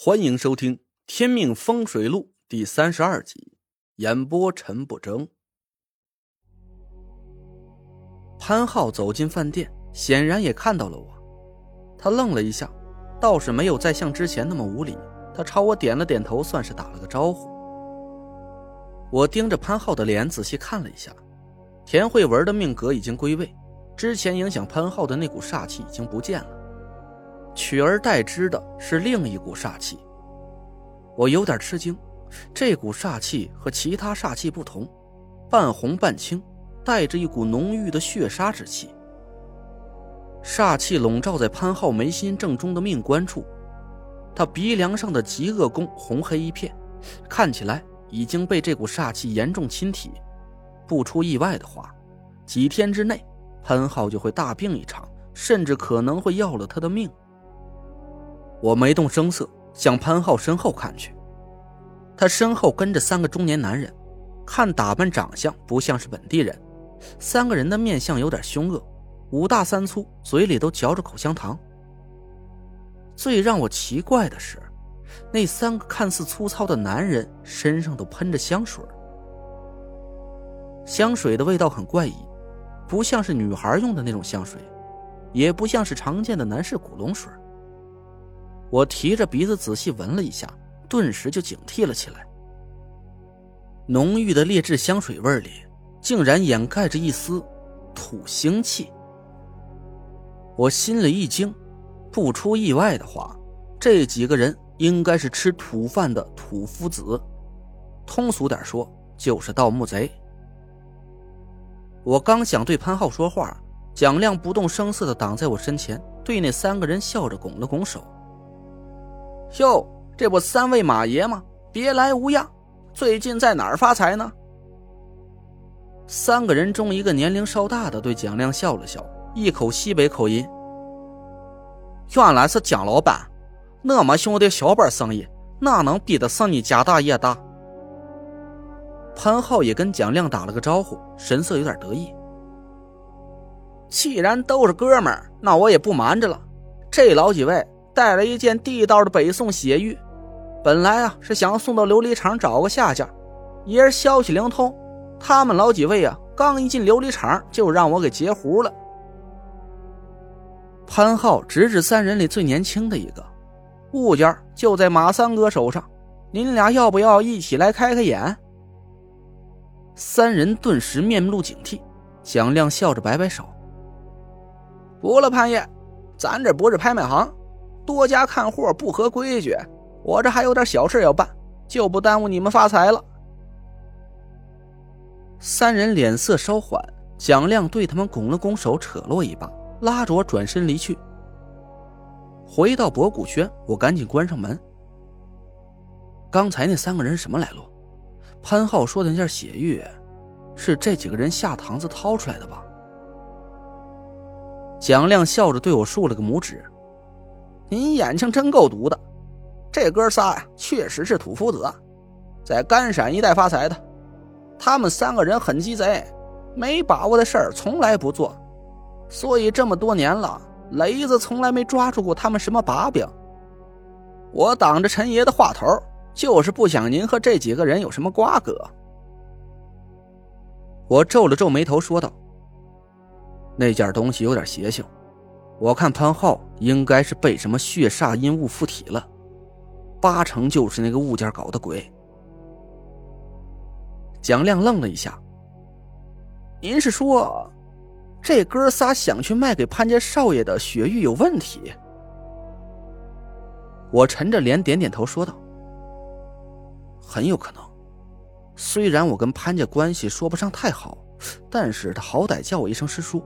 欢迎收听《天命风水录》第三十二集，演播陈不争。潘浩走进饭店，显然也看到了我。他愣了一下，倒是没有再像之前那么无礼。他朝我点了点头，算是打了个招呼。我盯着潘浩的脸仔细看了一下，田慧文的命格已经归位，之前影响潘浩的那股煞气已经不见了。取而代之的是另一股煞气。我有点吃惊，这股煞气和其他煞气不同，半红半青，带着一股浓郁的血杀之气。煞气笼罩在潘浩眉心正中的命关处，他鼻梁上的极恶宫红黑一片，看起来已经被这股煞气严重侵体。不出意外的话，几天之内，潘浩就会大病一场，甚至可能会要了他的命。我没动声色，向潘浩身后看去。他身后跟着三个中年男人，看打扮长相不像是本地人。三个人的面相有点凶恶，五大三粗，嘴里都嚼着口香糖。最让我奇怪的是，那三个看似粗糙的男人身上都喷着香水。香水的味道很怪异，不像是女孩用的那种香水，也不像是常见的男士古龙水。我提着鼻子仔细闻了一下，顿时就警惕了起来。浓郁的劣质香水味里，竟然掩盖着一丝土腥气。我心里一惊，不出意外的话，这几个人应该是吃土饭的土夫子，通俗点说，就是盗墓贼。我刚想对潘浩说话，蒋亮不动声色的挡在我身前，对那三个人笑着拱了拱手。哟，这不三位马爷吗？别来无恙。最近在哪儿发财呢？三个人中，一个年龄稍大的对蒋亮笑了笑，一口西北口音：“原来是蒋老板，那么兄弟小本生意，哪能比得上你家大业大？”潘浩也跟蒋亮打了个招呼，神色有点得意。既然都是哥们儿，那我也不瞒着了，这老几位。带了一件地道的北宋血玉，本来啊是想送到琉璃厂找个下家，也是消息灵通，他们老几位啊刚一进琉璃厂就让我给截胡了。潘浩指指三人里最年轻的一个，物件就在马三哥手上，您俩要不要一起来开开眼？三人顿时面露警惕，蒋亮笑着摆摆手：“不了，潘爷，咱这不是拍卖行。”多加看货不合规矩，我这还有点小事要办，就不耽误你们发财了。三人脸色稍缓，蒋亮对他们拱了拱手，扯了我一把，拉着我转身离去。回到博古轩，我赶紧关上门。刚才那三个人什么来路？潘浩说的那件血玉，是这几个人下堂子掏出来的吧？蒋亮笑着对我竖了个拇指。您眼睛真够毒的，这哥仨呀，确实是土夫子，在甘陕一带发财的。他们三个人很鸡贼，没把握的事儿从来不做，所以这么多年了，雷子从来没抓住过他们什么把柄。我挡着陈爷的话头，就是不想您和这几个人有什么瓜葛。我皱了皱眉头，说道：“那件东西有点邪性。”我看潘浩应该是被什么血煞阴物附体了，八成就是那个物件搞的鬼。蒋亮愣了一下：“您是说，这哥仨想去卖给潘家少爷的血玉有问题？”我沉着脸点点头说道：“很有可能。虽然我跟潘家关系说不上太好，但是他好歹叫我一声师叔。”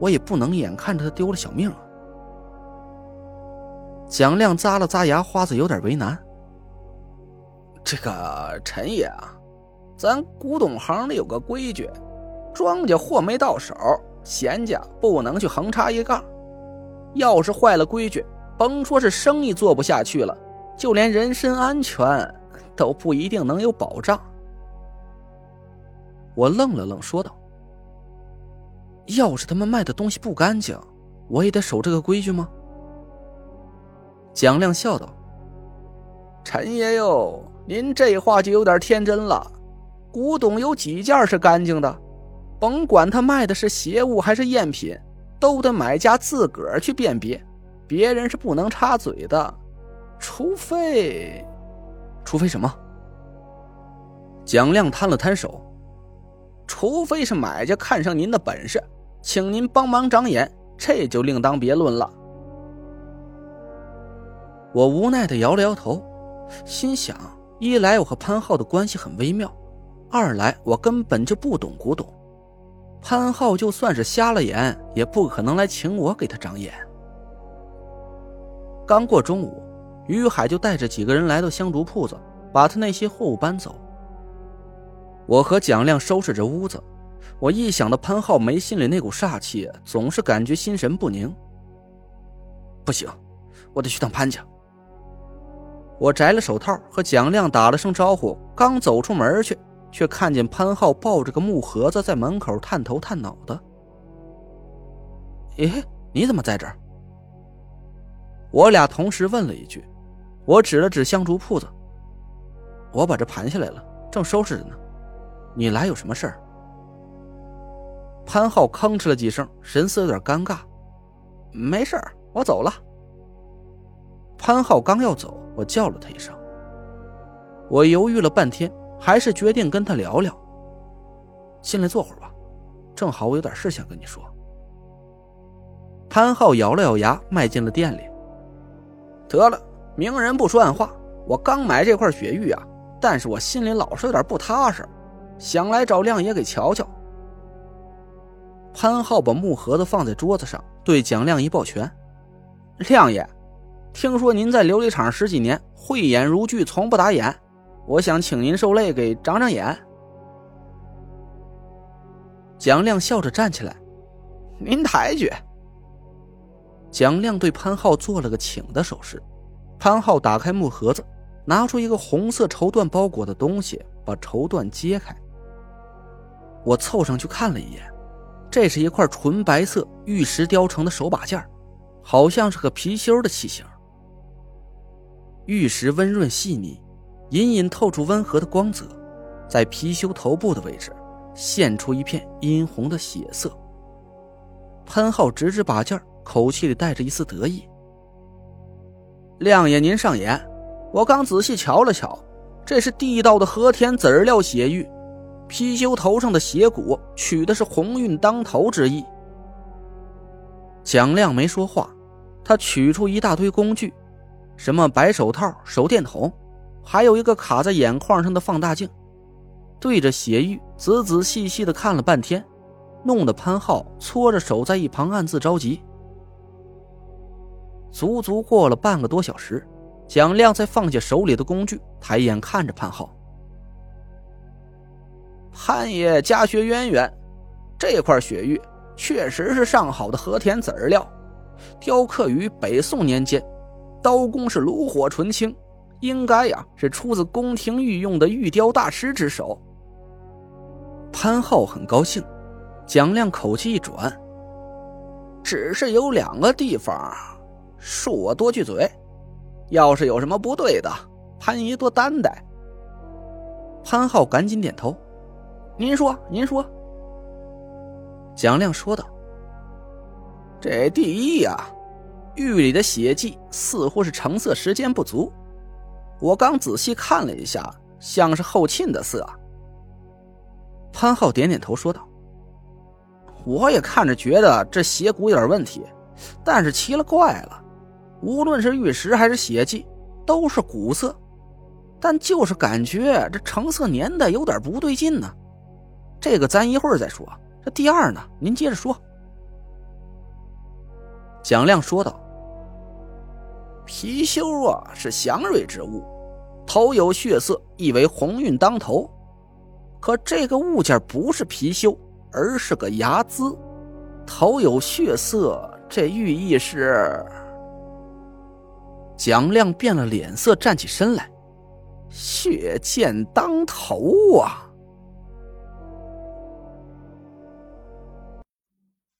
我也不能眼看着他丢了小命啊！蒋亮咂了咂牙花子，有点为难。这个陈爷啊，咱古董行里有个规矩，庄稼货没到手，闲家不能去横插一杠。要是坏了规矩，甭说是生意做不下去了，就连人身安全都不一定能有保障。我愣了愣，说道。要是他们卖的东西不干净，我也得守这个规矩吗？蒋亮笑道：“陈爷哟，您这话就有点天真了。古董有几件是干净的？甭管他卖的是邪物还是赝品，都得买家自个儿去辨别，别人是不能插嘴的。除非，除非什么？蒋亮摊了摊手，除非是买家看上您的本事，请您帮忙长眼，这就另当别论了。我无奈的摇了摇头，心想：一来我和潘浩的关系很微妙，二来我根本就不懂古董。潘浩就算是瞎了眼，也不可能来请我给他长眼。刚过中午，于海就带着几个人来到香烛铺子，把他那些货物搬走。我和蒋亮收拾着屋子，我一想到潘浩眉心里那股煞气，总是感觉心神不宁。不行，我得去趟潘家。我摘了手套，和蒋亮打了声招呼，刚走出门去。却看见潘浩抱着个木盒子在门口探头探脑的。哎，你怎么在这儿？我俩同时问了一句。我指了指香烛铺子，我把这盘下来了，正收拾着呢。你来有什么事儿？潘浩吭哧了几声，神色有点尴尬。没事，我走了。潘浩刚要走，我叫了他一声。我犹豫了半天。还是决定跟他聊聊。进来坐会儿吧，正好我有点事想跟你说。潘浩咬了咬牙，迈进了店里。得了，明人不说暗话。我刚买这块雪玉啊，但是我心里老是有点不踏实，想来找亮爷给瞧瞧。潘浩把木盒子放在桌子上，对蒋亮一抱拳：“亮爷，听说您在琉璃厂十几年，慧眼如炬，从不打眼。”我想请您受累，给长长眼。蒋亮笑着站起来：“您抬举。”蒋亮对潘浩做了个请的手势。潘浩打开木盒子，拿出一个红色绸缎包裹的东西，把绸缎揭开。我凑上去看了一眼，这是一块纯白色玉石雕成的手把件，好像是个貔貅的器型。玉石温润细腻。隐隐透出温和的光泽，在貔貅头部的位置，现出一片殷红的血色。潘浩指指把件，口气里带着一丝得意：“亮爷，您上眼，我刚仔细瞧了瞧，这是地道的和田籽料血玉，貔貅头上的血骨取的是鸿运当头之意。”蒋亮没说话，他取出一大堆工具，什么白手套、手电筒。还有一个卡在眼眶上的放大镜，对着血玉仔仔细细的看了半天，弄得潘浩搓着手在一旁暗自着急。足足过了半个多小时，蒋亮才放下手里的工具，抬眼看着潘浩：“潘爷家学渊源，这块血玉确实是上好的和田籽料，雕刻于北宋年间，刀工是炉火纯青。”应该呀，是出自宫廷御用的玉雕大师之手。潘浩很高兴，蒋亮口气一转，只是有两个地方，恕我多句嘴。要是有什么不对的，潘爷多担待。潘浩赶紧点头，您说，您说。蒋亮说道：“这第一呀，玉里的血迹似乎是成色时间不足。”我刚仔细看了一下，像是后沁的色。潘浩点点头说道：“我也看着觉得这血骨有点问题，但是奇了怪了，无论是玉石还是血迹，都是古色，但就是感觉这成色年代有点不对劲呢。这个咱一会儿再说。这第二呢，您接着说。”蒋亮说道。貔貅啊，是祥瑞之物，头有血色，意为鸿运当头。可这个物件不是貔貅，而是个睚眦，头有血色，这寓意是……蒋亮变了脸色，站起身来，血溅当头啊！